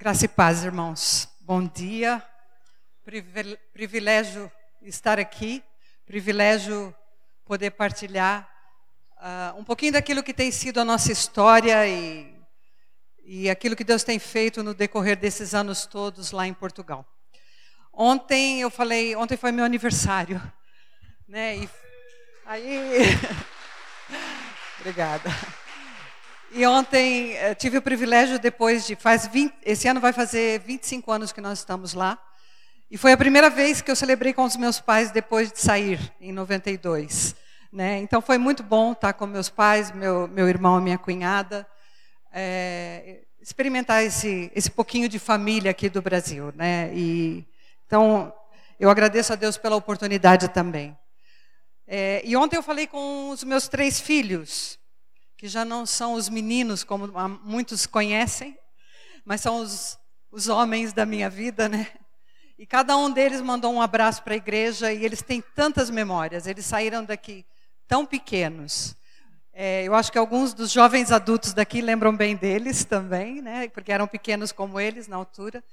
Graça e paz, irmãos. Bom dia. Privilégio estar aqui, privilégio poder partilhar uh, um pouquinho daquilo que tem sido a nossa história e, e aquilo que Deus tem feito no decorrer desses anos todos lá em Portugal. Ontem eu falei, ontem foi meu aniversário, né? E aí, obrigada. E ontem eh, tive o privilégio, depois de. Faz 20, esse ano vai fazer 25 anos que nós estamos lá. E foi a primeira vez que eu celebrei com os meus pais depois de sair, em 92. Né? Então foi muito bom estar com meus pais, meu, meu irmão e minha cunhada. É, experimentar esse, esse pouquinho de família aqui do Brasil. Né? E, então, eu agradeço a Deus pela oportunidade também. É, e ontem eu falei com os meus três filhos que já não são os meninos como muitos conhecem, mas são os, os homens da minha vida, né? E cada um deles mandou um abraço para a igreja e eles têm tantas memórias. Eles saíram daqui tão pequenos. É, eu acho que alguns dos jovens adultos daqui lembram bem deles também, né? Porque eram pequenos como eles na altura.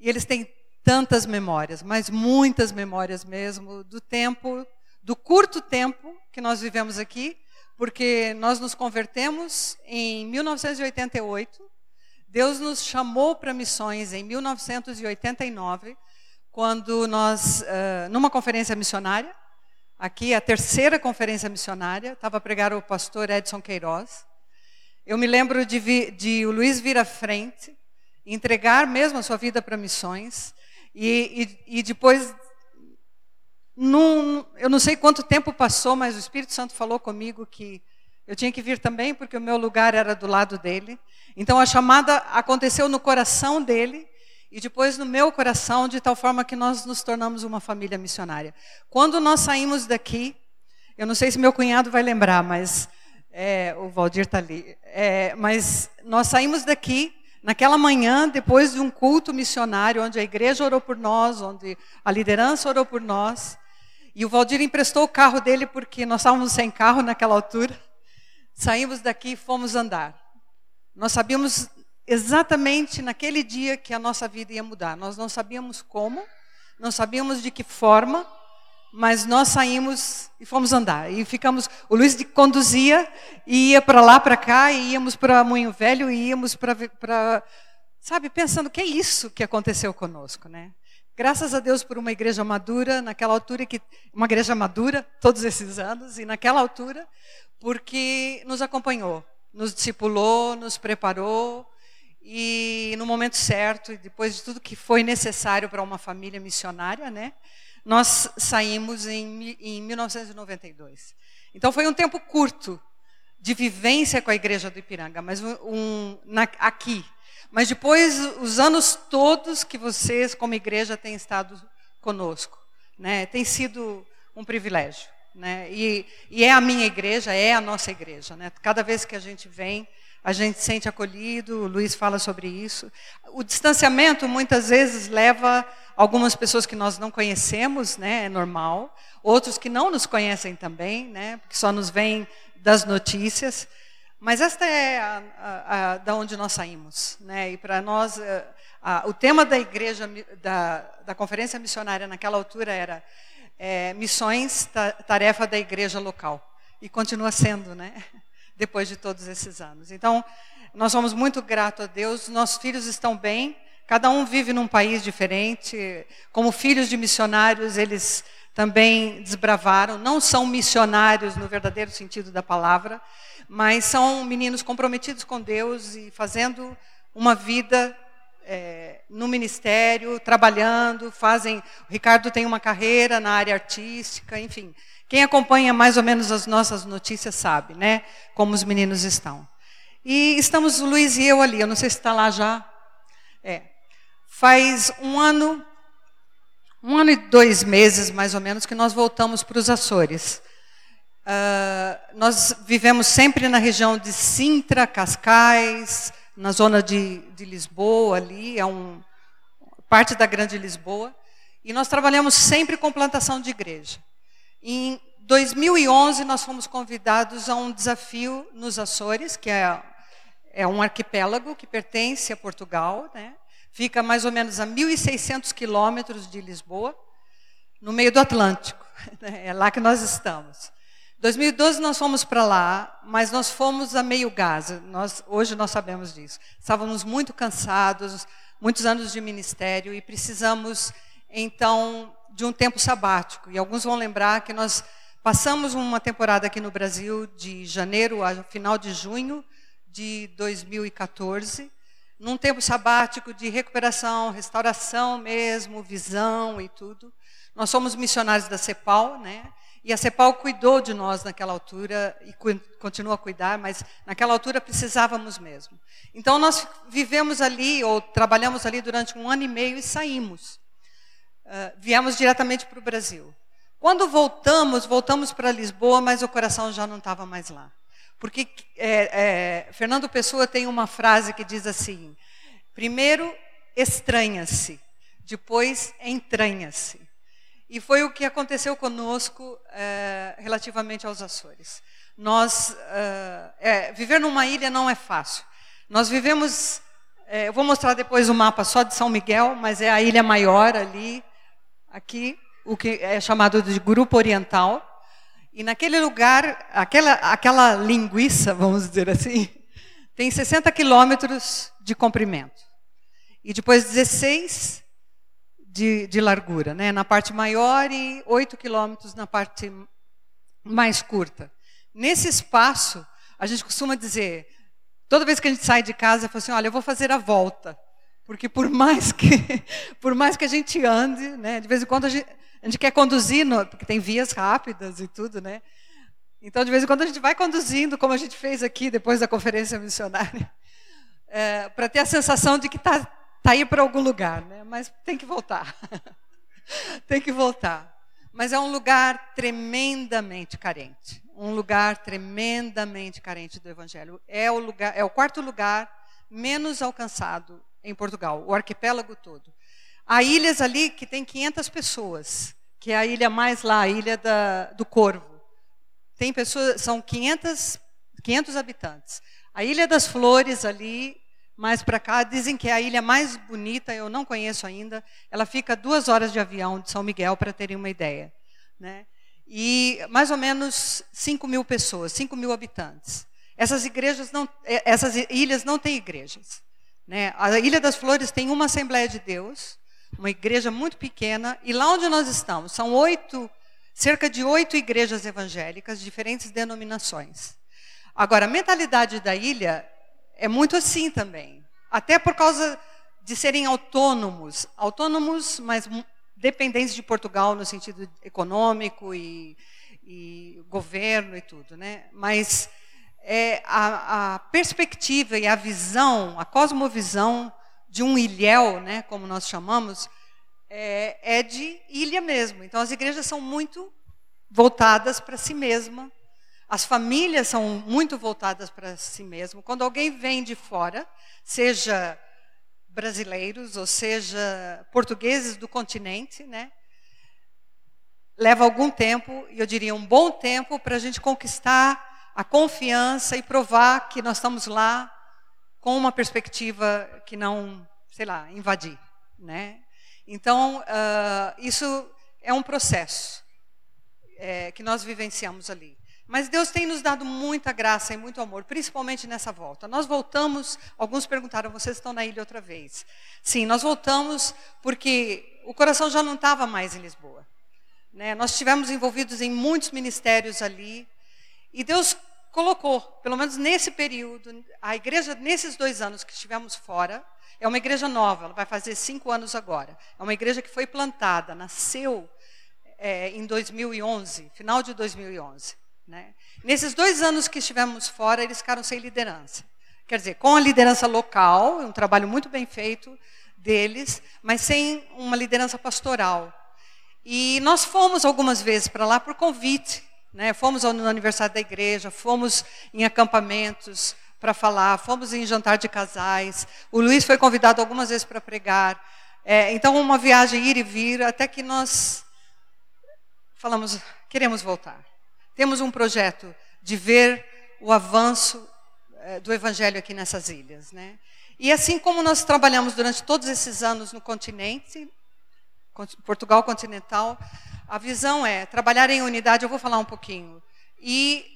E eles têm tantas memórias, mas muitas memórias mesmo do tempo, do curto tempo que nós vivemos aqui porque nós nos convertemos em 1988. Deus nos chamou para missões em 1989, quando nós, numa conferência missionária, aqui a terceira conferência missionária, estava a pregar o pastor Edson Queiroz. Eu me lembro de, de o Luiz vir à frente, entregar mesmo a sua vida para missões, e, e, e depois num, eu não sei quanto tempo passou, mas o Espírito Santo falou comigo que eu tinha que vir também, porque o meu lugar era do lado dele. Então a chamada aconteceu no coração dele e depois no meu coração, de tal forma que nós nos tornamos uma família missionária. Quando nós saímos daqui, eu não sei se meu cunhado vai lembrar, mas é, o Valdir está ali. É, mas nós saímos daqui naquela manhã, depois de um culto missionário, onde a igreja orou por nós, onde a liderança orou por nós. E o Valdir emprestou o carro dele porque nós estávamos sem carro naquela altura. Saímos daqui e fomos andar. Nós sabíamos exatamente naquele dia que a nossa vida ia mudar. Nós não sabíamos como, não sabíamos de que forma, mas nós saímos e fomos andar. E ficamos. O Luiz conduzia e ia para lá, para cá, e íamos para Moinho Velho, e íamos para. Sabe, pensando, que é isso que aconteceu conosco, né? Graças a Deus por uma igreja madura, naquela altura que uma igreja madura todos esses anos e naquela altura, porque nos acompanhou, nos discipulou, nos preparou e no momento certo e depois de tudo que foi necessário para uma família missionária, né? Nós saímos em, em 1992. Então foi um tempo curto de vivência com a igreja do Ipiranga, mas um, na, aqui mas depois, os anos todos que vocês, como igreja, têm estado conosco, né? tem sido um privilégio. Né? E, e, é a minha igreja, é a nossa igreja. Né? Cada vez que a gente vem, a gente se sente acolhido, o Luiz fala sobre isso. O distanciamento muitas vezes leva algumas pessoas que nós não conhecemos, né? é normal, outros que não nos conhecem também, né? só nos vêm das notícias. Mas esta é a, a, a, da onde nós saímos, né? E para nós, eh, o tema da igreja, da, da conferência missionária naquela altura era é, missões, ta, tarefa da igreja local. E continua sendo, né? Depois de todos esses anos. Então, nós somos muito gratos a Deus. Nossos filhos estão bem. Cada um vive num país diferente. Como filhos de missionários, eles também desbravaram. Não são missionários no verdadeiro sentido da palavra mas são meninos comprometidos com Deus e fazendo uma vida é, no ministério, trabalhando, fazem. O Ricardo tem uma carreira na área artística, enfim. Quem acompanha mais ou menos as nossas notícias sabe, né? Como os meninos estão. E estamos o Luiz e eu ali. Eu não sei se está lá já. É. Faz um ano, um ano e dois meses mais ou menos que nós voltamos para os Açores. Uh, nós vivemos sempre na região de Sintra, Cascais, na zona de, de Lisboa ali, é um, parte da Grande Lisboa, e nós trabalhamos sempre com plantação de igreja. Em 2011 nós fomos convidados a um desafio nos Açores, que é, é um arquipélago que pertence a Portugal, né? Fica mais ou menos a 1.600 quilômetros de Lisboa, no meio do Atlântico. É lá que nós estamos. 2012 nós fomos para lá, mas nós fomos a meio gás. Nós, hoje nós sabemos disso. Estávamos muito cansados, muitos anos de ministério e precisamos então de um tempo sabático. E alguns vão lembrar que nós passamos uma temporada aqui no Brasil de janeiro a final de junho de 2014, num tempo sabático de recuperação, restauração mesmo, visão e tudo. Nós somos missionários da CEPAL, né? E a CEPAL cuidou de nós naquela altura e continua a cuidar, mas naquela altura precisávamos mesmo. Então nós vivemos ali, ou trabalhamos ali durante um ano e meio e saímos. Uh, viemos diretamente para o Brasil. Quando voltamos, voltamos para Lisboa, mas o coração já não estava mais lá. Porque é, é, Fernando Pessoa tem uma frase que diz assim: primeiro estranha-se, depois entranha-se. E foi o que aconteceu conosco é, relativamente aos Açores. Nós, é, viver numa ilha não é fácil. Nós vivemos, eu vou mostrar depois o mapa só de São Miguel, mas é a ilha maior ali, aqui, o que é chamado de Grupo Oriental. E naquele lugar, aquela, aquela linguiça, vamos dizer assim, tem 60 quilômetros de comprimento. E depois 16 de, de largura, né? na parte maior e 8 quilômetros na parte mais curta. Nesse espaço, a gente costuma dizer, toda vez que a gente sai de casa, fala assim, olha, eu vou fazer a volta. Porque por mais que, por mais que a gente ande, né, de vez em quando a gente, a gente quer conduzir, no, porque tem vias rápidas e tudo, né? Então, de vez em quando a gente vai conduzindo, como a gente fez aqui depois da conferência missionária, é, para ter a sensação de que está Está aí para algum lugar, né? mas tem que voltar. tem que voltar. Mas é um lugar tremendamente carente. Um lugar tremendamente carente do Evangelho. É o, lugar, é o quarto lugar menos alcançado em Portugal, o arquipélago todo. Há ilhas ali que tem 500 pessoas, que é a ilha mais lá, a ilha da, do Corvo. Tem pessoas, são 500, 500 habitantes. A Ilha das Flores ali mais para cá. Dizem que é a ilha mais bonita, eu não conheço ainda. Ela fica duas horas de avião de São Miguel, para terem uma ideia. Né? E mais ou menos 5 mil pessoas, 5 mil habitantes. Essas igrejas não, é, essas ilhas não têm igrejas. Né? A Ilha das Flores tem uma Assembleia de Deus, uma igreja muito pequena, e lá onde nós estamos são oito, cerca de oito igrejas evangélicas, diferentes denominações. Agora, a mentalidade da ilha é muito assim também. Até por causa de serem autônomos, autônomos, mas dependentes de Portugal no sentido econômico e, e governo e tudo, né? Mas é, a, a, perspectiva e a visão, a cosmovisão de um ilhéu, né, como nós chamamos, é, é de ilha mesmo. Então as igrejas são muito voltadas para si mesma, as famílias são muito voltadas para si mesmo. Quando alguém vem de fora, seja brasileiros ou seja portugueses do continente, né? Leva algum tempo, e eu diria um bom tempo, para a gente conquistar a confiança e provar que nós estamos lá com uma perspectiva que não, sei lá, invadir, né? Então, uh, isso é um processo é, que nós vivenciamos ali. Mas Deus tem nos dado muita graça e muito amor, principalmente nessa volta. Nós voltamos, alguns perguntaram, vocês estão na ilha outra vez? Sim, nós voltamos porque o coração já não estava mais em Lisboa. Né? Nós estivemos envolvidos em muitos ministérios ali. E Deus colocou, pelo menos nesse período, a igreja, nesses dois anos que estivemos fora, é uma igreja nova, ela vai fazer cinco anos agora. É uma igreja que foi plantada, nasceu é, em 2011, final de 2011. Né? Nesses dois anos que estivemos fora, eles ficaram sem liderança. Quer dizer, com a liderança local, um trabalho muito bem feito deles, mas sem uma liderança pastoral. E nós fomos algumas vezes para lá por convite. Né? Fomos no aniversário da igreja, fomos em acampamentos para falar, fomos em jantar de casais. O Luiz foi convidado algumas vezes para pregar. É, então, uma viagem ir e vir, até que nós falamos, queremos voltar. Temos um projeto de ver o avanço eh, do evangelho aqui nessas ilhas, né? E assim como nós trabalhamos durante todos esses anos no continente, Portugal continental, a visão é trabalhar em unidade, eu vou falar um pouquinho, e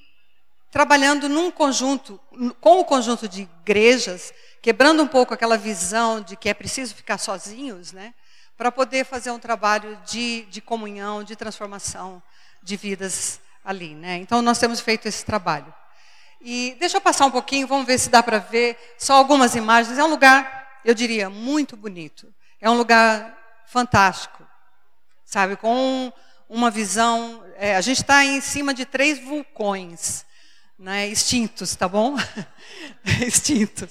trabalhando num conjunto, com o conjunto de igrejas, quebrando um pouco aquela visão de que é preciso ficar sozinhos, né? Para poder fazer um trabalho de, de comunhão, de transformação de vidas ali, né? Então nós temos feito esse trabalho. E deixa eu passar um pouquinho, vamos ver se dá para ver só algumas imagens. É um lugar, eu diria, muito bonito. É um lugar fantástico, sabe? Com uma visão. É, a gente está em cima de três vulcões, né? Extintos, tá bom? Extintos.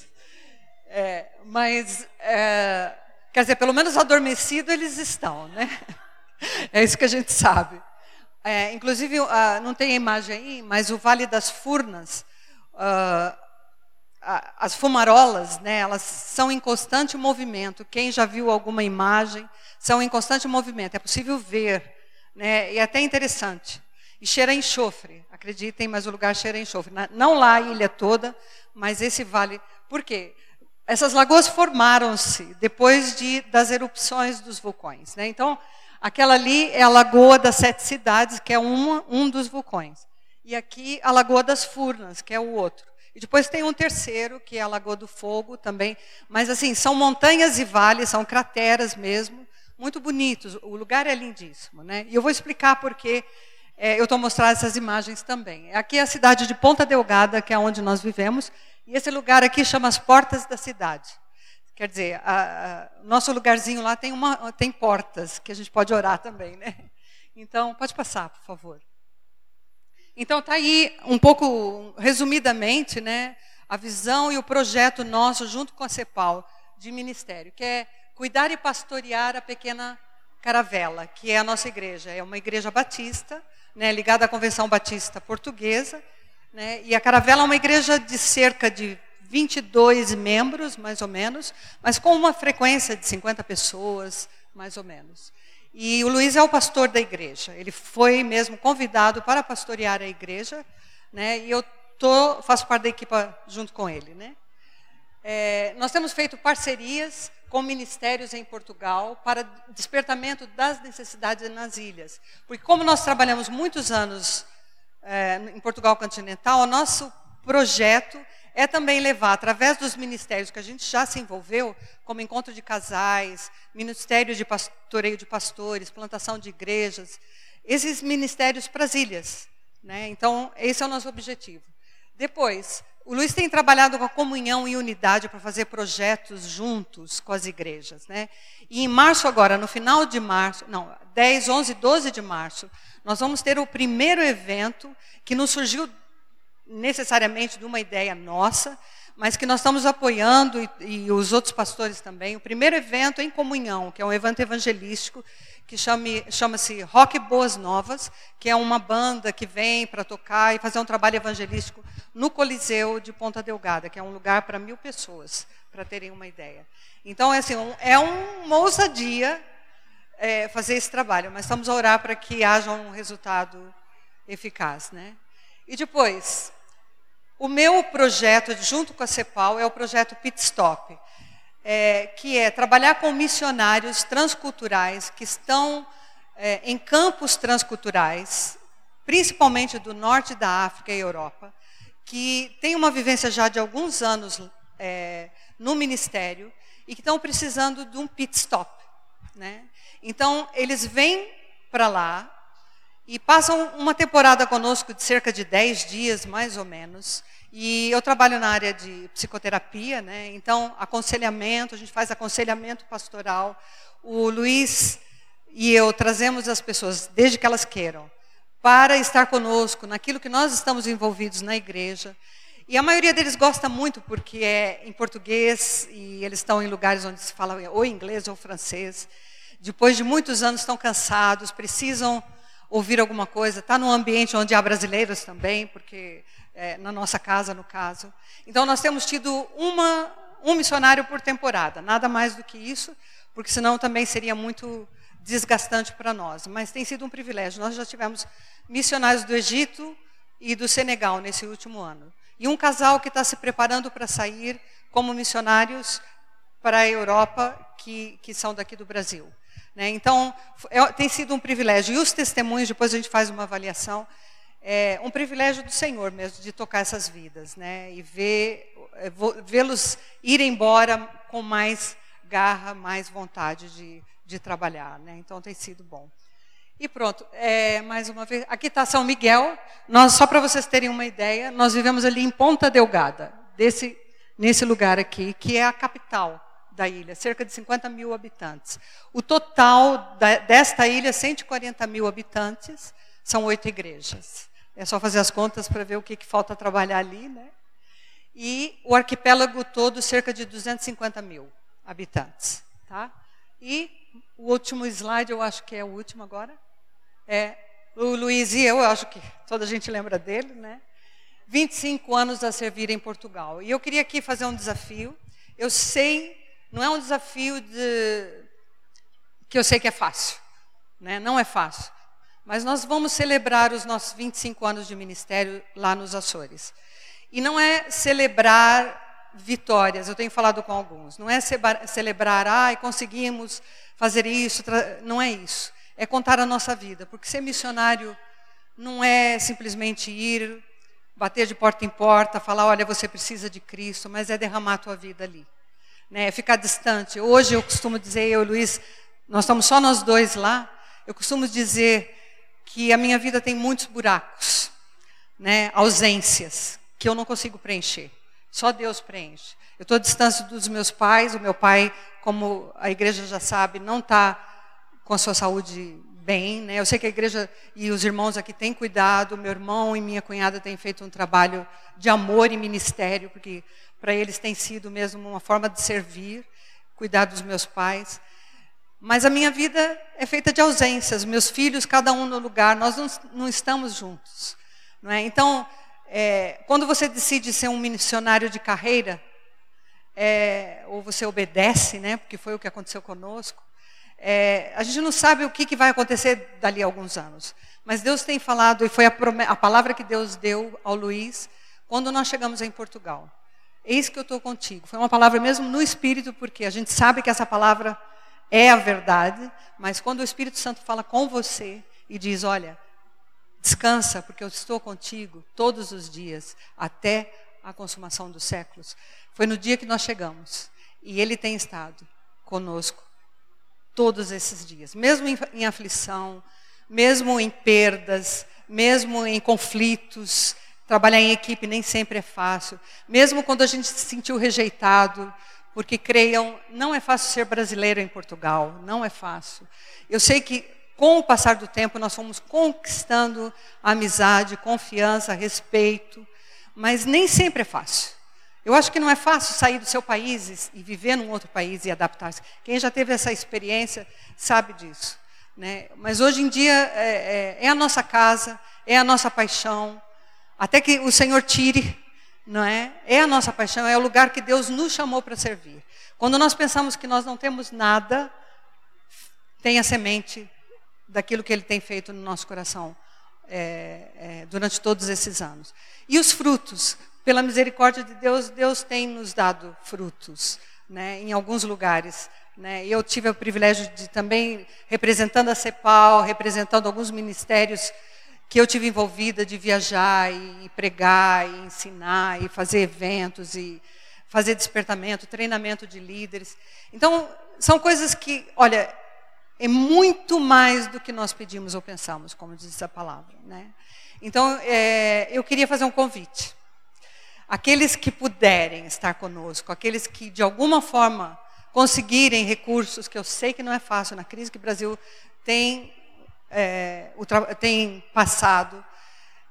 É, mas, é, quer dizer, pelo menos adormecido eles estão, né? É isso que a gente sabe. É, inclusive, uh, não tem a imagem aí, mas o Vale das Furnas, uh, as fumarolas, né, elas são em constante movimento. Quem já viu alguma imagem, são em constante movimento. É possível ver, né, e é até interessante. E cheira enxofre, acreditem, mas o lugar cheira enxofre. Não lá a ilha toda, mas esse vale. Por quê? Essas lagoas formaram-se depois de, das erupções dos vulcões. Né? Então, aquela ali é a Lagoa das Sete Cidades, que é uma, um dos vulcões. E aqui a Lagoa das Furnas, que é o outro. E depois tem um terceiro, que é a Lagoa do Fogo também. Mas assim, são montanhas e vales, são crateras mesmo, muito bonitos. O lugar é lindíssimo. Né? E eu vou explicar por que é, eu estou mostrando essas imagens também. Aqui é a cidade de Ponta Delgada, que é onde nós vivemos. E esse lugar aqui chama as Portas da Cidade. Quer dizer, a, a, nosso lugarzinho lá tem, uma, tem portas, que a gente pode orar também. Né? Então, pode passar, por favor. Então está aí um pouco resumidamente, né, a visão e o projeto nosso junto com a CEPAL de ministério, que é cuidar e pastorear a pequena caravela, que é a nossa igreja, é uma igreja batista, né, ligada à Convenção Batista Portuguesa, né, e a caravela é uma igreja de cerca de 22 membros, mais ou menos, mas com uma frequência de 50 pessoas, mais ou menos. E o Luiz é o pastor da igreja. Ele foi mesmo convidado para pastorear a igreja, né? E eu tô, faço parte da equipa junto com ele, né? É, nós temos feito parcerias com ministérios em Portugal para despertamento das necessidades nas ilhas. Porque como nós trabalhamos muitos anos é, em Portugal continental, o nosso projeto é também levar, através dos ministérios que a gente já se envolveu, como encontro de casais, ministério de pastoreio de pastores, plantação de igrejas, esses ministérios para as ilhas. Né? Então, esse é o nosso objetivo. Depois, o Luiz tem trabalhado com a comunhão e unidade para fazer projetos juntos com as igrejas. Né? E em março agora, no final de março, não, 10, 11, 12 de março, nós vamos ter o primeiro evento que nos surgiu necessariamente de uma ideia nossa, mas que nós estamos apoiando e, e, os outros pastores também. O primeiro evento em comunhão, que é um evento evangelístico que chama-se Rock Boas Novas, que é uma banda que vem para tocar e fazer um trabalho evangelístico no Coliseu de Ponta Delgada, que é um lugar para mil pessoas, para terem uma ideia. Então, é, assim, um, é uma ousadia é, fazer esse trabalho, mas estamos a orar para que haja um resultado eficaz. Né? E depois, o meu projeto, junto com a CEPAL, é o projeto Pit Stop, é, que é trabalhar com missionários transculturais que estão é, em campos transculturais, principalmente do norte da África e Europa, que têm uma vivência já de alguns anos é, no ministério e que estão precisando de um pit stop. Né? Então, eles vêm para lá e passam uma temporada conosco de cerca de 10 dias, mais ou menos. E eu trabalho na área de psicoterapia, né? então aconselhamento, a gente faz aconselhamento pastoral. O Luiz e eu trazemos as pessoas, desde que elas queiram, para estar conosco naquilo que nós estamos envolvidos na igreja. E a maioria deles gosta muito porque é em português e eles estão em lugares onde se fala ou inglês ou francês. Depois de muitos anos estão cansados, precisam ouvir alguma coisa. Está num ambiente onde há brasileiros também, porque é, na nossa casa, no caso. Então, nós temos tido uma, um missionário por temporada, nada mais do que isso, porque senão também seria muito desgastante para nós. Mas tem sido um privilégio. Nós já tivemos missionários do Egito e do Senegal nesse último ano. E um casal que está se preparando para sair como missionários para a Europa que, que são daqui do Brasil. Né? Então, é, tem sido um privilégio. E os testemunhos, depois a gente faz uma avaliação, é um privilégio do Senhor mesmo, de tocar essas vidas, né? E ver, é, vê-los ir embora com mais garra, mais vontade de, de trabalhar, né? Então, tem sido bom. E pronto, é, mais uma vez, aqui está São Miguel. Nós, só para vocês terem uma ideia, nós vivemos ali em Ponta Delgada, desse, nesse lugar aqui, que é a capital da ilha, cerca de 50 mil habitantes. O total da, desta ilha, 140 mil habitantes, são oito igrejas. É só fazer as contas para ver o que, que falta trabalhar ali, né? E o arquipélago todo, cerca de 250 mil habitantes. Tá? E o último slide, eu acho que é o último agora. É, o Luiz e eu, eu acho que toda a gente lembra dele, né? 25 anos a servir em Portugal. E eu queria aqui fazer um desafio. Eu sei, não é um desafio de, que eu sei que é fácil, né? Não é fácil. Mas nós vamos celebrar os nossos 25 anos de ministério lá nos Açores. E não é celebrar vitórias, eu tenho falado com alguns. Não é celebrar, ai, conseguimos fazer isso, não é isso é contar a nossa vida, porque ser missionário não é simplesmente ir, bater de porta em porta, falar, olha, você precisa de Cristo, mas é derramar a tua vida ali. Né? Ficar distante. Hoje eu costumo dizer, eu e Luiz, nós estamos só nós dois lá, eu costumo dizer que a minha vida tem muitos buracos, né? ausências, que eu não consigo preencher. Só Deus preenche. Eu estou à distância dos meus pais, o meu pai, como a igreja já sabe, não está com a sua saúde bem. Né? Eu sei que a igreja e os irmãos aqui têm cuidado. Meu irmão e minha cunhada têm feito um trabalho de amor e ministério, porque para eles tem sido mesmo uma forma de servir, cuidar dos meus pais. Mas a minha vida é feita de ausências. Meus filhos, cada um no lugar, nós não, não estamos juntos. Não é? Então, é, quando você decide ser um missionário de carreira, é, ou você obedece, né, porque foi o que aconteceu conosco, é, a gente não sabe o que, que, vai acontecer dali a alguns anos. Mas Deus tem falado, e foi a, a palavra que Deus deu ao Luiz quando nós chegamos em Portugal. Eis que eu estou contigo. Foi uma palavra mesmo no Espírito, porque a gente sabe que essa palavra é a verdade, mas quando o Espírito Santo fala com você e diz: Olha, descansa, porque eu estou contigo todos os dias, até a consumação dos séculos. Foi no dia que nós chegamos. E Ele tem estado conosco todos esses dias, mesmo em, em aflição, mesmo em perdas, mesmo em conflitos. Trabalhar em equipe nem sempre é fácil. Mesmo quando a gente se sentiu rejeitado, porque creiam, não é fácil ser brasileiro em Portugal, não é fácil. Eu sei que com o passar do tempo nós fomos conquistando amizade, confiança, respeito, mas nem sempre é fácil. Eu acho que não é fácil sair do seu país e viver num outro país e adaptar-se. Quem já teve essa experiência sabe disso. Né? Mas hoje em dia é, é, é, a nossa casa, é a nossa paixão. Até que o Senhor tire, não é? É a nossa paixão, é o lugar que Deus nos chamou para servir. Quando nós pensamos que nós não temos nada, tem a semente daquilo que Ele tem feito no nosso coração é, é durante todos esses anos. E os frutos, pela misericórdia de Deus, Deus tem nos dado frutos, né, em alguns lugares. Né. Eu tive o privilégio de também, representando a CEPAL, representando alguns ministérios que eu tive envolvida de viajar e pregar e ensinar e fazer eventos e fazer despertamento, treinamento de líderes. Então, são coisas que, olha, é muito mais do que nós pedimos ou pensamos, como diz a palavra. Né? Então, é, eu queria fazer um convite. Aqueles que puderem estar conosco, aqueles que de alguma forma conseguirem recursos, que eu sei que não é fácil, na crise que o Brasil tem, é, tem passado,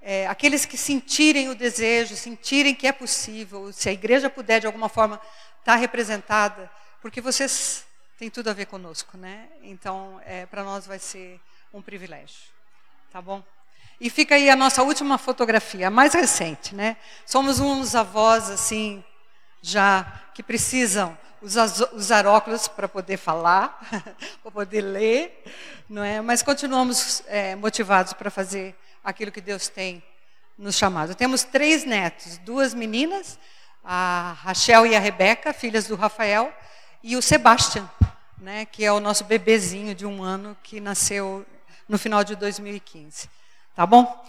é, aqueles que sentirem o desejo, sentirem que é possível, se a igreja puder de alguma forma estar representada, porque vocês têm tudo a ver conosco, né? Então, é, para nós vai ser um privilégio, tá bom? E fica aí a nossa última fotografia, a mais recente, né? Somos uns avós, assim, já que precisam usar, óculos para poder falar, para poder ler, não é? Mas continuamos é, motivados para fazer aquilo que Deus tem nos chamado. Temos três netos, duas meninas, a Rachel e a Rebeca, filhas do Rafael, e o Sebastian, né, que é o nosso bebezinho de um ano que nasceu no final de 2015. Tá bom?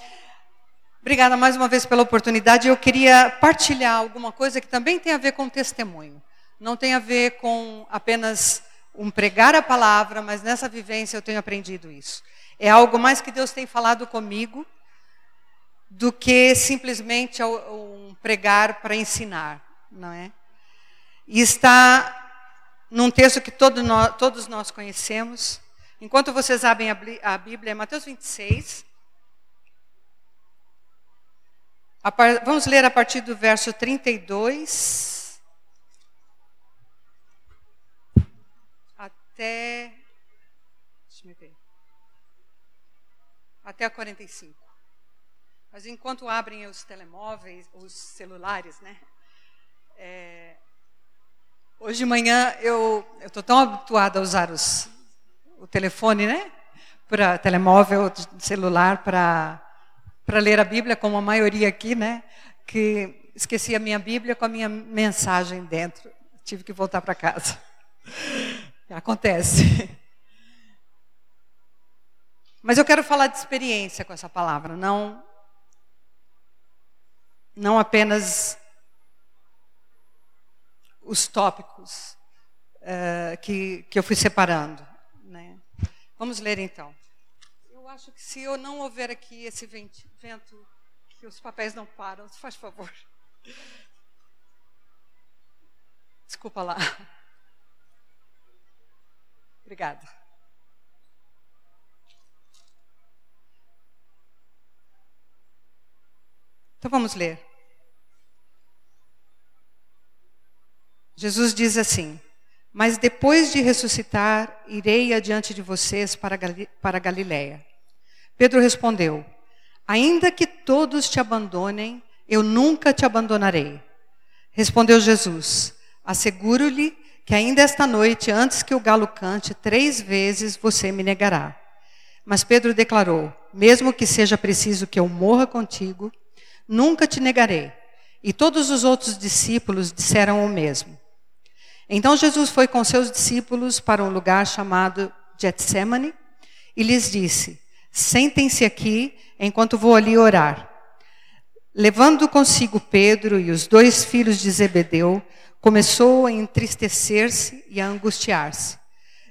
Obrigada mais uma vez pela oportunidade. Eu queria partilhar alguma coisa que também tem a ver com testemunho. Não tem a ver com apenas um pregar a palavra, mas nessa vivência eu tenho aprendido isso. É algo mais que Deus tem falado comigo do que simplesmente um pregar para ensinar, não é? E está num texto que todo nós, todos nós conhecemos. Enquanto vocês abrem a Bíblia, é Mateus 26. Vamos ler a partir do verso 32 até. Deixa eu ver. Até a 45. Mas enquanto abrem os telemóveis, os celulares, né? É, hoje de manhã eu estou tão habituada a usar os, o telefone, né? Para telemóvel, celular, para ler a Bíblia, como a maioria aqui, né? Que esqueci a minha Bíblia com a minha mensagem dentro. Tive que voltar para casa. Acontece. Mas eu quero falar de experiência com essa palavra, não não apenas os tópicos uh, que, que eu fui separando. Né? Vamos ler então. Eu acho que se eu não houver aqui esse vento, vento que os papéis não param, faz favor. Desculpa lá. Obrigada. Então vamos ler. Jesus diz assim: Mas depois de ressuscitar, irei adiante de vocês para, Gali para Galiléia. Pedro respondeu: Ainda que todos te abandonem, eu nunca te abandonarei. Respondeu Jesus: Asseguro-lhe que ainda esta noite, antes que o galo cante, três vezes você me negará. Mas Pedro declarou: Mesmo que seja preciso que eu morra contigo, nunca te negarei. E todos os outros discípulos disseram o mesmo. Então Jesus foi com seus discípulos para um lugar chamado Getsemane e lhes disse: Sentem-se aqui enquanto vou ali orar. Levando consigo Pedro e os dois filhos de Zebedeu, começou a entristecer-se e a angustiar-se.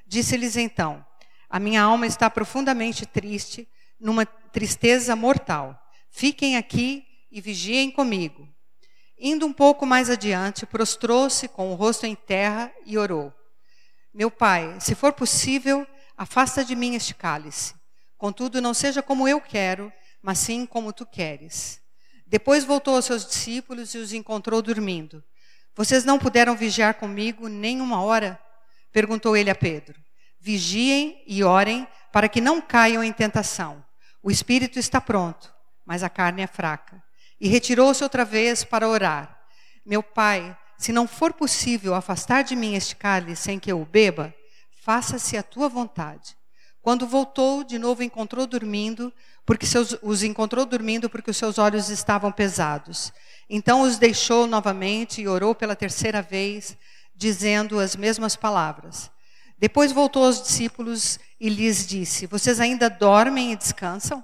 Disse-lhes então: A minha alma está profundamente triste, numa tristeza mortal. Fiquem aqui e vigiem comigo. Indo um pouco mais adiante, prostrou-se com o rosto em terra e orou: Meu pai, se for possível, afasta de mim este cálice. Contudo, não seja como eu quero, mas sim como tu queres. Depois voltou aos seus discípulos e os encontrou dormindo. Vocês não puderam vigiar comigo nem uma hora? Perguntou ele a Pedro. Vigiem e orem para que não caiam em tentação. O espírito está pronto, mas a carne é fraca e retirou-se outra vez para orar. Meu pai, se não for possível afastar de mim este cálice sem que eu o beba, faça-se a tua vontade. Quando voltou, de novo encontrou dormindo, porque seus, os encontrou dormindo porque os seus olhos estavam pesados. Então os deixou novamente e orou pela terceira vez, dizendo as mesmas palavras. Depois voltou aos discípulos e lhes disse: Vocês ainda dormem e descansam?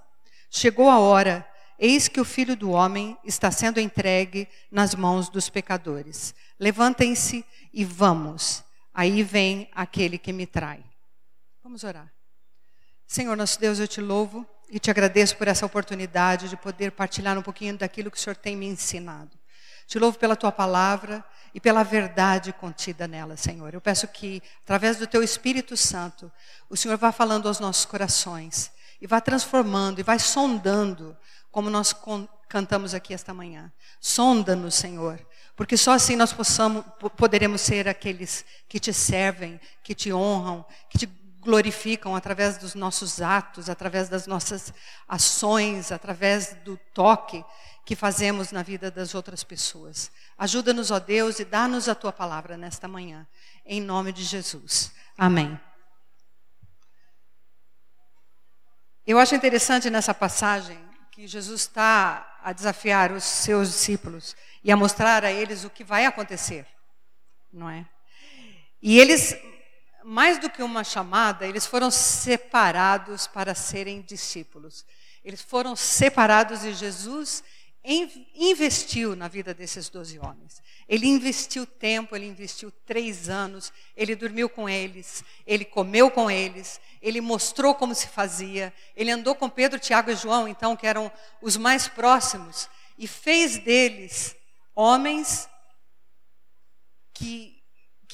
Chegou a hora Eis que o filho do homem está sendo entregue nas mãos dos pecadores. Levantem-se e vamos. Aí vem aquele que me trai. Vamos orar. Senhor nosso Deus, eu te louvo e te agradeço por essa oportunidade de poder partilhar um pouquinho daquilo que o Senhor tem me ensinado. Te louvo pela tua palavra e pela verdade contida nela, Senhor. Eu peço que, através do teu Espírito Santo, o Senhor vá falando aos nossos corações e vá transformando e vai sondando como nós cantamos aqui esta manhã. Sonda-nos, Senhor, porque só assim nós possamos, poderemos ser aqueles que te servem, que te honram, que te glorificam através dos nossos atos, através das nossas ações, através do toque que fazemos na vida das outras pessoas. Ajuda-nos, ó Deus, e dá-nos a tua palavra nesta manhã, em nome de Jesus. Amém. Eu acho interessante nessa passagem que Jesus está a desafiar os seus discípulos. e a mostrar a eles o que vai acontecer, não é? E eles, mais do que uma chamada, eles foram separados para serem discípulos. Eles foram separados e Jesus investiu na vida desses doze homens. Ele investiu tempo, ele investiu três anos, ele dormiu com eles, ele comeu com eles, ele mostrou como se fazia, ele andou com Pedro, Tiago e João, então, que eram os mais próximos, e fez deles homens que,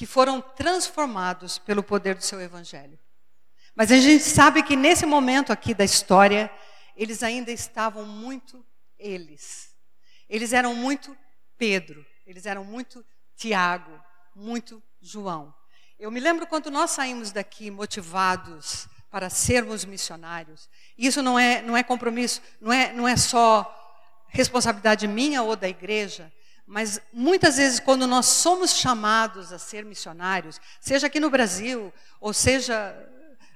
que foram transformados pelo poder do seu evangelho. Mas a gente sabe que nesse momento aqui da história, eles ainda estavam muito eles. Eles eram muito Pedro. Eles eram muito Tiago, muito João. Eu me lembro quando nós saímos daqui motivados para sermos missionários. Isso não é, não é compromisso, não é, não é só responsabilidade minha ou da igreja, mas muitas vezes quando nós somos chamados a ser missionários, seja aqui no Brasil, ou seja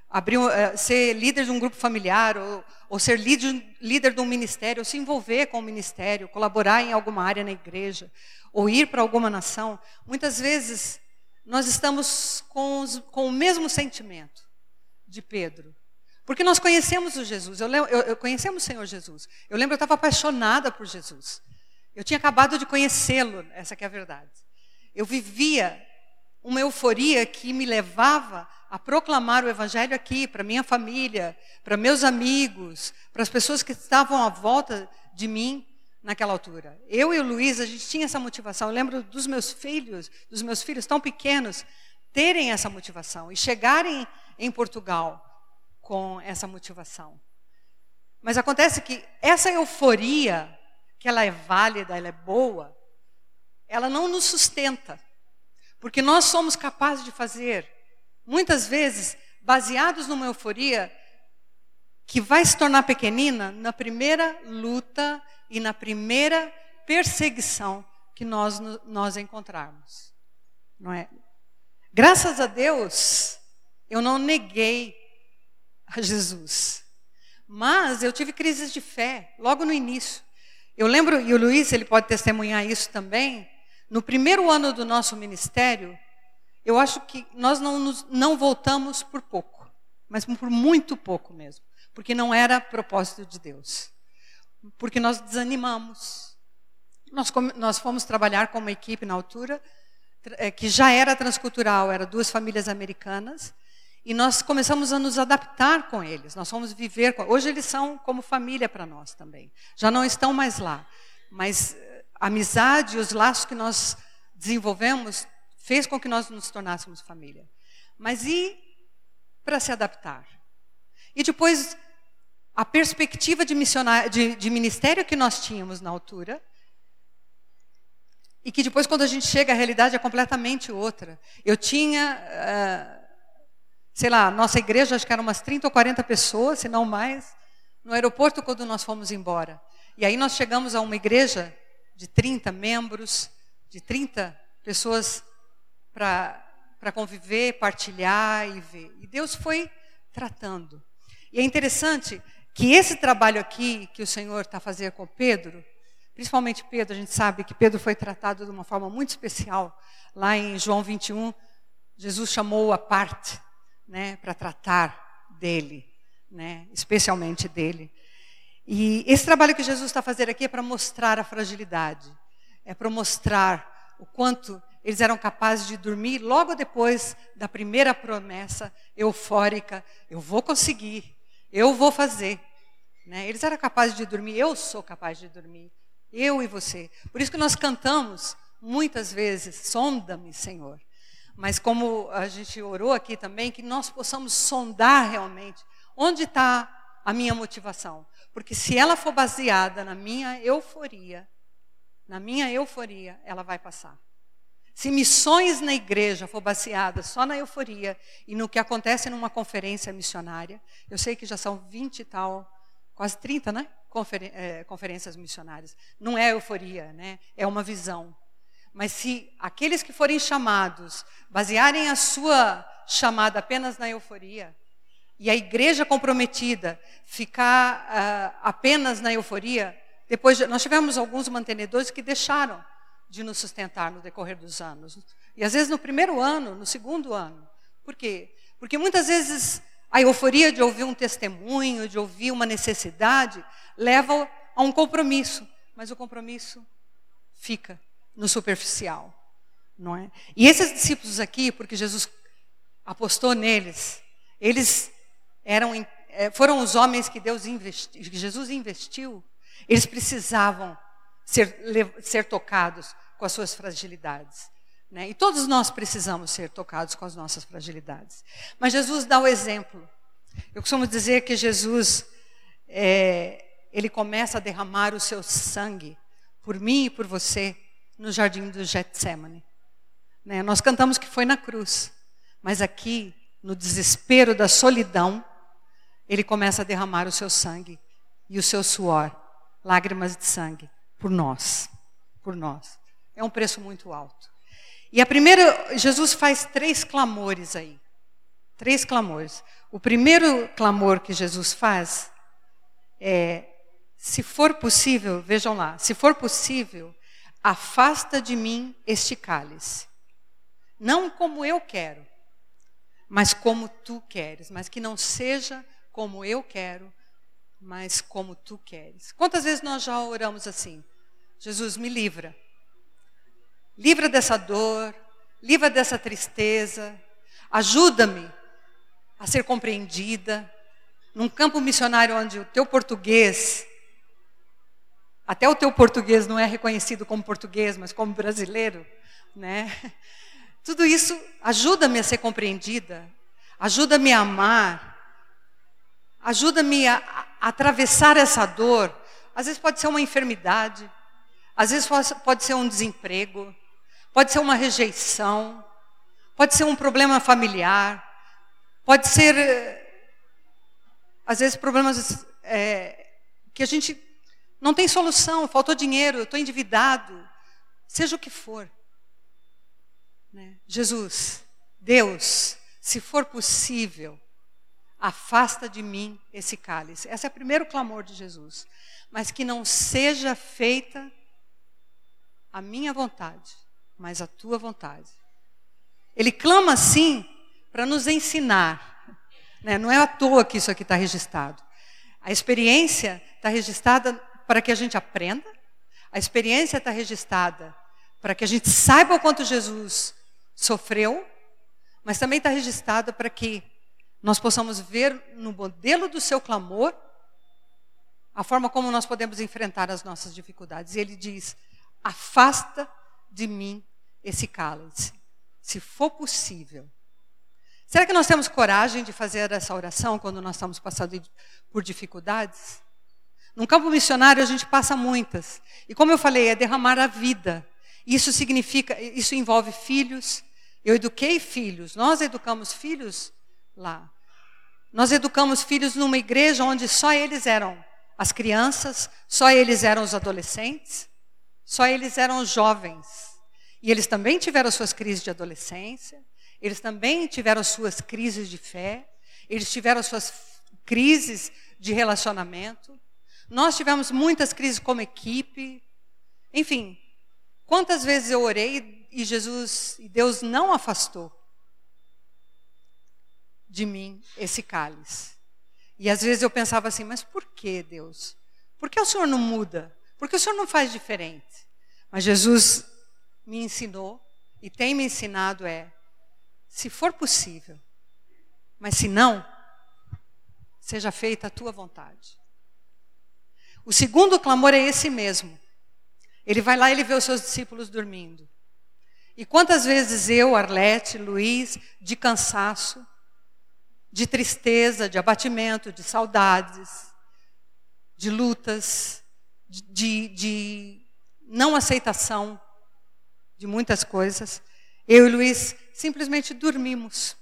abrir, eh, ser líder de um grupo familiar, ou, ou ser líder, líder de um ministério, ou se envolver com o ministério, colaborar em alguma área na igreja, ou ir para alguma nação, muitas vezes nós estamos com, os, com o mesmo sentimento de Pedro. Porque nós conhecemos o Jesus, eu, eu, eu conhecemos o Senhor Jesus. Eu lembro, eu estava apaixonada por Jesus. Eu tinha acabado de conhecê-lo, essa é a verdade. Eu vivia uma euforia que me levava a proclamar o Evangelho aqui, para minha família, para meus amigos, para as pessoas que estavam à volta de mim naquela altura. Eu e o Luiz, a gente tinha essa motivação. Eu lembro dos meus filhos, dos meus filhos tão pequenos, terem essa motivação e chegarem em Portugal com essa motivação. Mas acontece que essa euforia, que ela é válida, ela é boa, ela não nos sustenta. Porque nós somos capazes de fazer, muitas vezes, baseados numa euforia que vai se tornar pequenina na primeira luta e na primeira perseguição que nós, nós encontrarmos. Não é? Graças a Deus, eu não neguei a Jesus. Mas eu tive crises de fé logo no início. Eu lembro, e o Luiz, ele pode testemunhar isso também, no primeiro ano do nosso ministério, eu acho que nós não, nos, não voltamos por pouco, mas por muito pouco mesmo, porque não era propósito de Deus porque nós desanimamos. Nós, nós fomos trabalhar com uma equipe na altura, é, que já era transcultural, era duas famílias americanas, e nós começamos a nos adaptar com eles. Nós fomos viver com. Hoje eles são como família para nós também. Já não estão mais lá, mas a amizade, os laços que nós desenvolvemos fez com que nós nos tornássemos família. Mas e para se adaptar? E depois a perspectiva de, de, de ministério que nós tínhamos na altura, e que depois, quando a gente chega, a realidade é completamente outra. Eu tinha, uh, sei lá, nossa igreja, acho que eram umas 30 ou 40 pessoas, se não mais, no aeroporto quando nós fomos embora. E aí nós chegamos a uma igreja de 30 membros, de 30 pessoas para conviver, partilhar e ver. E Deus foi tratando. E é interessante que esse trabalho aqui que o Senhor está fazendo com Pedro, principalmente Pedro, a gente sabe que Pedro foi tratado de uma forma muito especial. Lá em João 21, Jesus chamou a parte, né, para tratar dele, né, especialmente dele. E esse trabalho que Jesus está fazendo aqui é para mostrar a fragilidade, é para mostrar o quanto eles eram capazes de dormir logo depois da primeira promessa eufórica: eu vou conseguir, eu vou fazer. Né? Eles eram capazes de dormir, eu sou capaz de dormir. Eu e você. Por isso que nós cantamos muitas vezes, sonda-me, Senhor. Mas como a gente orou aqui também, que nós possamos sondar realmente onde está a minha motivação. Porque se ela for baseada na minha euforia, na minha euforia, ela vai passar. Se missões na igreja for baseada só na euforia e no que acontece numa conferência missionária, eu sei que já são 20 e tal, quase 30, né? Conferen é, conferências missionárias. Não é euforia, né? É uma visão. Mas se aqueles que forem chamados basearem a sua chamada apenas na euforia, e a igreja comprometida ficar uh, apenas na euforia, depois nós tivemos alguns mantenedores que deixaram de nos sustentar no decorrer dos anos. E às vezes no primeiro ano, no segundo ano. Por quê? Porque muitas vezes a euforia de ouvir um testemunho, de ouvir uma necessidade, leva a um compromisso. Mas o compromisso fica no superficial, não é? E esses discípulos aqui, porque Jesus apostou neles, eles eram, eh, foram os homens que Deus investiu, que Jesus investiu, eles precisavam ser, ser tocados com as suas fragilidades. Né? E todos nós precisamos ser tocados com as nossas fragilidades. Mas Jesus dá o exemplo. Eu costumo dizer que Jesus, é, ele começa a derramar o seu sangue por mim e por você no jardim do Getsemane. Né? Nós cantamos que foi na cruz, mas aqui, no desespero da solidão, ele começa a derramar o seu sangue e o seu suor, lágrimas de sangue, por nós, por nós. É um preço muito alto. E a primeira, Jesus faz três clamores aí. Três clamores. O primeiro clamor que Jesus faz é: se for possível, vejam lá, se for possível, afasta de mim este cálice. Não como eu quero, mas como tu queres, mas que não seja como eu quero, mas como tu queres. Quantas vezes nós já oramos assim? Jesus me livra. Livra dessa dor, livra dessa tristeza, ajuda-me a ser compreendida. Num campo missionário onde o teu português, até o teu português não é reconhecido como português, mas como brasileiro, né? Tudo isso ajuda-me a ser compreendida, ajuda-me a amar, ajuda-me a, a atravessar essa dor. Às vezes pode ser uma enfermidade, às vezes pode ser um desemprego, pode ser uma rejeição, pode ser um problema familiar, pode ser, às vezes, problemas é, que a gente não tem solução, faltou dinheiro, estou endividado, seja o que for. Né? Jesus, Deus, se for possível, afasta de mim esse cálice. Esse é o primeiro clamor de Jesus. Mas que não seja feita a minha vontade, mas a tua vontade. Ele clama assim para nos ensinar. Né? Não é à toa que isso aqui está registrado. A experiência está registrada para que a gente aprenda, a experiência está registrada para que a gente saiba o quanto Jesus sofreu, mas também está registrada para que nós possamos ver no modelo do seu clamor a forma como nós podemos enfrentar as nossas dificuldades. E ele diz: afasta de mim esse cálice, se for possível. Será que nós temos coragem de fazer essa oração quando nós estamos passando por dificuldades? Num campo missionário a gente passa muitas. E como eu falei, é derramar a vida. Isso significa, isso envolve filhos. Eu eduquei filhos, nós educamos filhos lá. Nós educamos filhos numa igreja onde só eles eram as crianças, só eles eram os adolescentes. Só eles eram jovens. E eles também tiveram suas crises de adolescência, eles também tiveram suas crises de fé, eles tiveram suas crises de relacionamento. Nós tivemos muitas crises como equipe. Enfim, quantas vezes eu orei e Jesus e Deus não afastou de mim esse cálice. E às vezes eu pensava assim, mas por que Deus? Por que o Senhor não muda? Porque o Senhor não faz diferente. Mas Jesus me ensinou e tem me ensinado é, se for possível, mas se não, seja feita a tua vontade. O segundo clamor é esse mesmo. Ele vai lá e ele vê os seus discípulos dormindo. E quantas vezes eu, Arlete, Luiz, de cansaço, de tristeza, de abatimento, de saudades, de lutas, de, de não aceitação de muitas coisas, eu e Luiz simplesmente dormimos.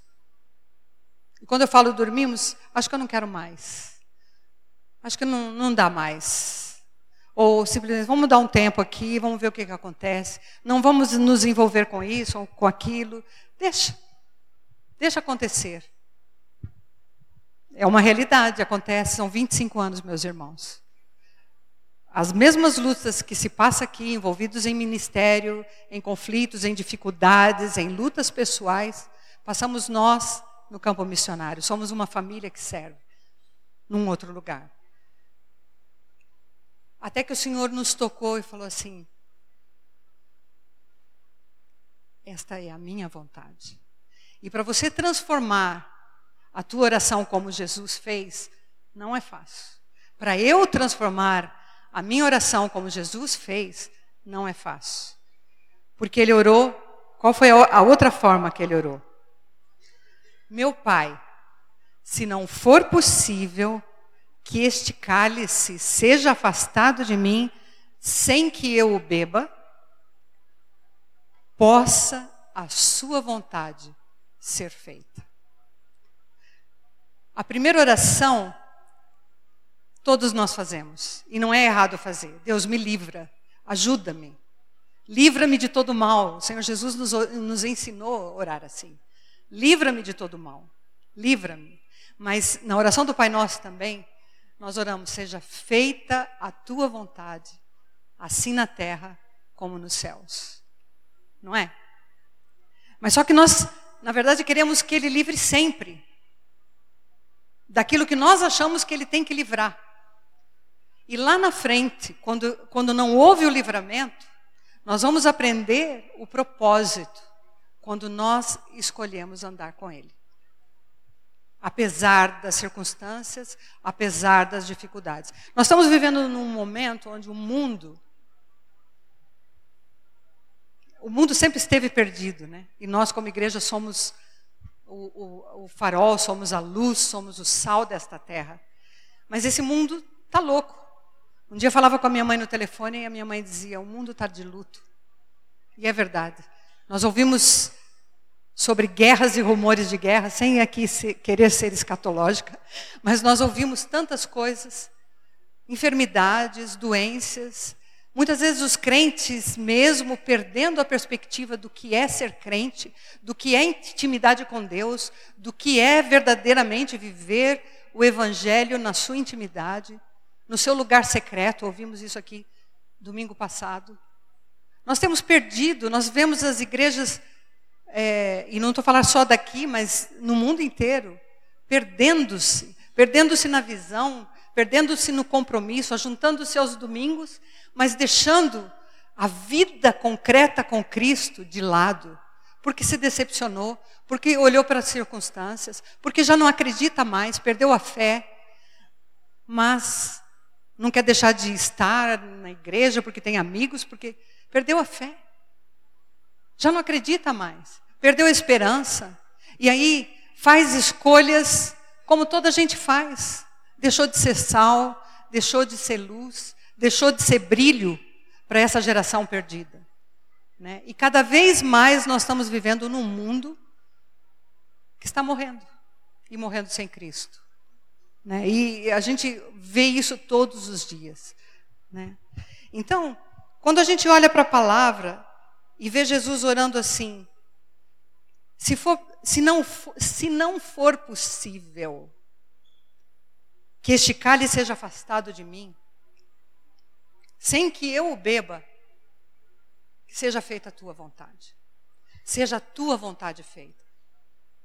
E quando eu falo dormimos, acho que eu não quero mais. Acho que não, não dá mais. Ou simplesmente, vamos dar um tempo aqui, vamos ver o que, que acontece. Não vamos nos envolver com isso ou com aquilo. Deixa. Deixa acontecer. É uma realidade, acontece, são 25 anos, meus irmãos as mesmas lutas que se passa aqui, envolvidos em ministério, em conflitos, em dificuldades, em lutas pessoais, passamos nós no campo missionário. Somos uma família que serve num outro lugar. Até que o Senhor nos tocou e falou assim: Esta é a minha vontade. E para você transformar a tua oração como Jesus fez, não é fácil. Para eu transformar a minha oração como Jesus fez, não é fácil. Porque ele orou, qual foi a outra forma que ele orou? Meu Pai, se não for possível que este cálice seja afastado de mim sem que eu o beba, possa a sua vontade ser feita. A primeira oração todos nós fazemos, e não é errado fazer. Deus me livra, ajuda-me, livra-me de todo mal. O Senhor Jesus nos, nos ensinou a orar assim. Livra-me de todo mal, livra-me. Mas na oração do Pai Nosso também, nós oramos: seja feita a tua vontade, assim na terra como nos céus. Não é? Mas só que nós, na verdade, queremos que Ele livre sempre daquilo que nós achamos que Ele tem que livrar. E lá na frente, quando, quando não houve o livramento, nós vamos aprender o propósito quando nós escolhemos andar com Ele apesar das circunstâncias, apesar das dificuldades. Nós estamos vivendo num momento onde o mundo o mundo sempre esteve perdido, né? E nós como igreja somos o, o, o farol, somos a luz, somos o sal desta terra. Mas esse mundo está louco. Um dia eu falava com a minha mãe no telefone e a minha mãe dizia: o mundo está de luto. E é verdade. Nós ouvimos sobre guerras e rumores de guerra, sem aqui querer ser escatológica, mas nós ouvimos tantas coisas, enfermidades, doenças, muitas vezes os crentes mesmo perdendo a perspectiva do que é ser crente, do que é intimidade com Deus, do que é verdadeiramente viver o evangelho na sua intimidade, no seu lugar secreto, ouvimos isso aqui domingo passado. Nós temos perdido, nós vemos as igrejas é, e não estou falando só daqui, mas no mundo inteiro, perdendo-se, perdendo-se na visão, perdendo-se no compromisso, ajuntando-se aos domingos, mas deixando a vida concreta com Cristo de lado, porque se decepcionou, porque olhou para as circunstâncias, porque já não acredita mais, perdeu a fé, mas não quer deixar de estar na igreja porque tem amigos, porque perdeu a fé. Já não acredita mais perdeu a esperança, e aí faz escolhas como toda gente faz. Deixou de ser sal, deixou de ser luz, deixou de ser brilho para essa geração perdida. Né? E cada vez mais nós estamos vivendo num mundo que está morrendo e morrendo sem Cristo. Né? E a gente vê isso todos os dias. Né? Então, quando a gente olha para a palavra e vê Jesus orando assim, se, for, se, não, for, se não for possível que este cálice seja afastado de mim, sem que eu o beba, seja feita a tua vontade. Seja a tua vontade feita,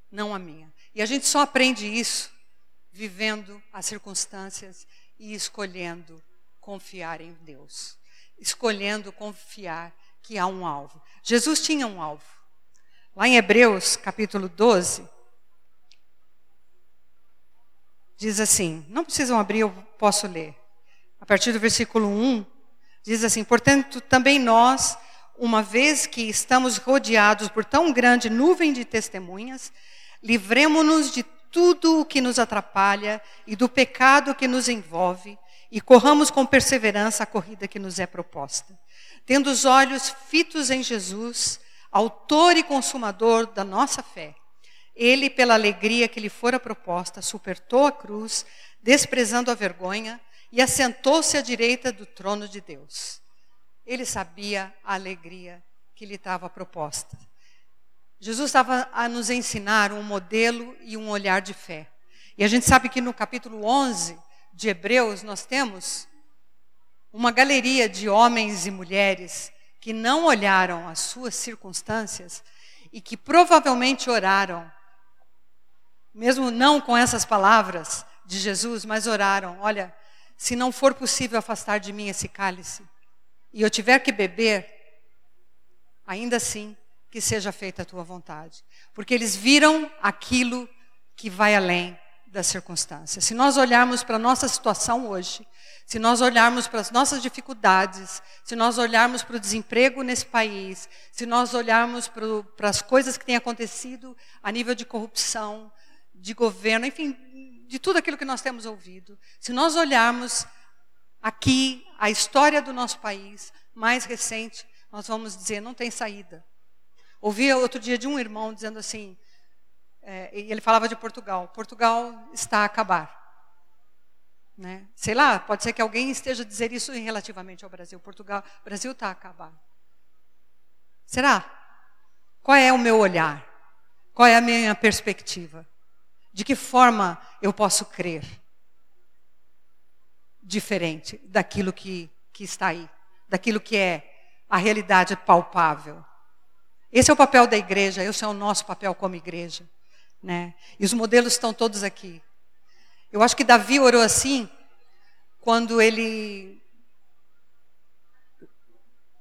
não a minha. E a gente só aprende isso vivendo as circunstâncias e escolhendo confiar em Deus. Escolhendo confiar que há um alvo. Jesus tinha um alvo. Lá em Hebreus, capítulo 12, diz assim: não precisam abrir, eu posso ler. A partir do versículo 1, diz assim: Portanto, também nós, uma vez que estamos rodeados por tão grande nuvem de testemunhas, livremo-nos de tudo o que nos atrapalha e do pecado que nos envolve e corramos com perseverança a corrida que nos é proposta. Tendo os olhos fitos em Jesus, autor e consumador da nossa fé. Ele, pela alegria que lhe fora proposta, suportou a cruz, desprezando a vergonha, e assentou-se à direita do trono de Deus. Ele sabia a alegria que lhe estava proposta. Jesus estava a nos ensinar um modelo e um olhar de fé. E a gente sabe que no capítulo 11 de Hebreus nós temos uma galeria de homens e mulheres que não olharam as suas circunstâncias e que provavelmente oraram, mesmo não com essas palavras de Jesus, mas oraram: olha, se não for possível afastar de mim esse cálice e eu tiver que beber, ainda assim que seja feita a tua vontade. Porque eles viram aquilo que vai além das circunstâncias. Se nós olharmos para a nossa situação hoje, se nós olharmos para as nossas dificuldades, se nós olharmos para o desemprego nesse país, se nós olharmos para, para as coisas que têm acontecido a nível de corrupção, de governo, enfim, de tudo aquilo que nós temos ouvido, se nós olharmos aqui a história do nosso país mais recente, nós vamos dizer: não tem saída. Ouvi outro dia de um irmão dizendo assim, é, ele falava de Portugal: Portugal está a acabar. Né? Sei lá, pode ser que alguém esteja a dizer isso relativamente ao Brasil. Portugal, o Brasil está a acabar. Será? Qual é o meu olhar? Qual é a minha perspectiva? De que forma eu posso crer? Diferente daquilo que, que está aí, daquilo que é a realidade palpável. Esse é o papel da igreja, esse é o nosso papel como igreja. Né? E os modelos estão todos aqui. Eu acho que Davi orou assim quando ele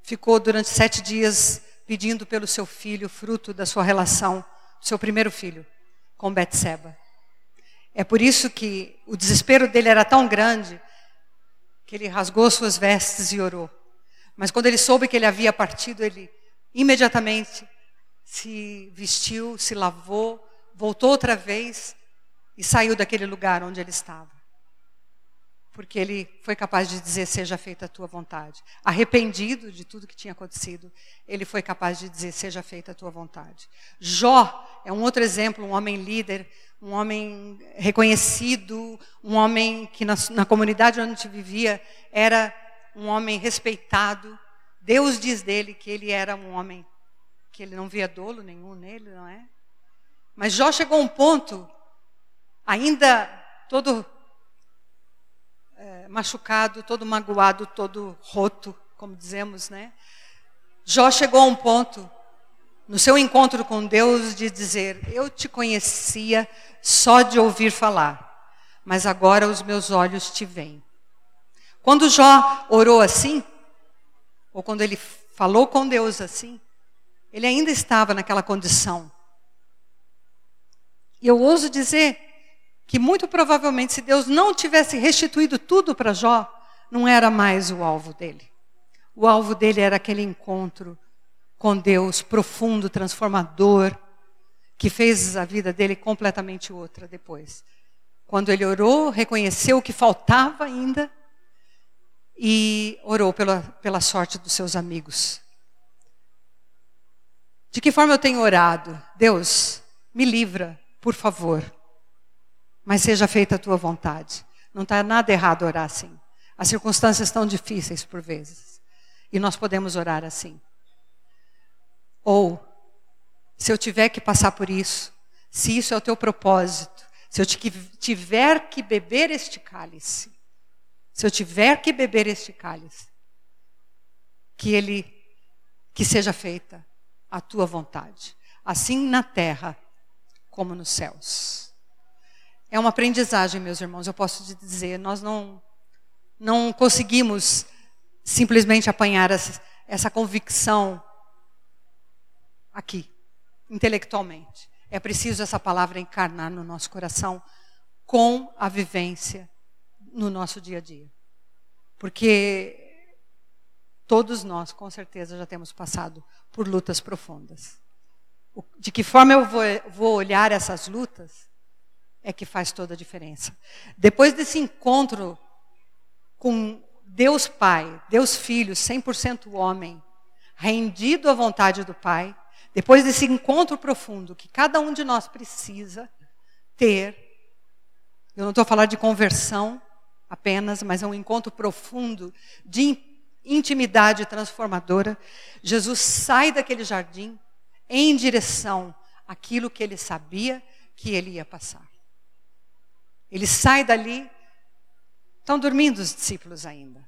ficou durante sete dias pedindo pelo seu filho, fruto da sua relação, seu primeiro filho, com Betseba. É por isso que o desespero dele era tão grande que ele rasgou suas vestes e orou. Mas quando ele soube que ele havia partido, ele imediatamente se vestiu, se lavou, voltou outra vez e saiu daquele lugar onde ele estava. Porque ele foi capaz de dizer: Seja feita a tua vontade. Arrependido de tudo que tinha acontecido, ele foi capaz de dizer: Seja feita a tua vontade. Jó é um outro exemplo, um homem líder, um homem reconhecido, um homem que na, na comunidade onde vivia era um homem respeitado. Deus diz dele que ele era um homem que ele não via dolo nenhum nele, não é? Mas Jó chegou a um ponto ainda todo é, machucado, todo magoado, todo roto, como dizemos, né? Jó chegou a um ponto, no seu encontro com Deus, de dizer: Eu te conhecia só de ouvir falar, mas agora os meus olhos te veem. Quando Jó orou assim, ou quando ele falou com Deus assim, ele ainda estava naquela condição. E eu ouso dizer que muito provavelmente, se Deus não tivesse restituído tudo para Jó, não era mais o alvo dele. O alvo dele era aquele encontro com Deus profundo, transformador, que fez a vida dele completamente outra depois. Quando ele orou, reconheceu o que faltava ainda e orou pela, pela sorte dos seus amigos. De que forma eu tenho orado? Deus, me livra, por favor mas seja feita a tua vontade. Não está nada errado orar assim. As circunstâncias estão difíceis por vezes. E nós podemos orar assim. Ou, se eu tiver que passar por isso, se isso é o teu propósito, se eu tiver que beber este cálice, se eu tiver que beber este cálice, que ele, que seja feita a tua vontade, assim na terra como nos céus. É uma aprendizagem, meus irmãos, eu posso te dizer. Nós não, não conseguimos simplesmente apanhar essa, essa convicção aqui, intelectualmente. É preciso essa palavra encarnar no nosso coração com a vivência no nosso dia a dia. Porque todos nós, com certeza, já temos passado por lutas profundas. De que forma eu vou, vou olhar essas lutas? É que faz toda a diferença. Depois desse encontro com Deus Pai, Deus Filho, 100% homem, rendido à vontade do Pai, depois desse encontro profundo que cada um de nós precisa ter, eu não estou falando de conversão apenas, mas é um encontro profundo de intimidade transformadora. Jesus sai daquele jardim em direção àquilo que ele sabia que ele ia passar. Ele sai dali, estão dormindo os discípulos ainda.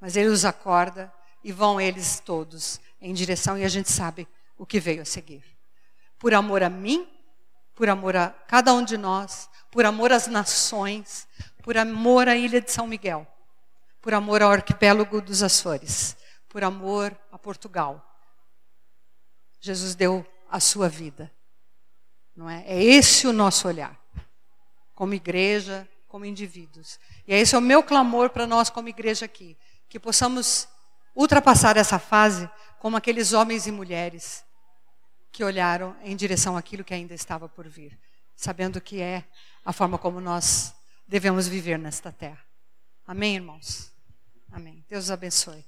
mas ele os acorda e vão eles todos em direção e a gente sabe o que veio a seguir. Por amor a mim, por amor a cada um de nós, por amor às nações, por amor à ilha de São Miguel, por amor ao arquipélago dos Açores, por amor a Portugal. Jesus deu a sua vida. Não é? É esse o nosso olhar, como igreja, como indivíduos. E esse é o meu clamor para nós, como igreja aqui, que possamos ultrapassar essa fase como aqueles homens e mulheres que olharam em direção àquilo que ainda estava por vir, sabendo que é a forma como nós devemos viver nesta terra. Amém, irmãos? Amém. Deus os abençoe.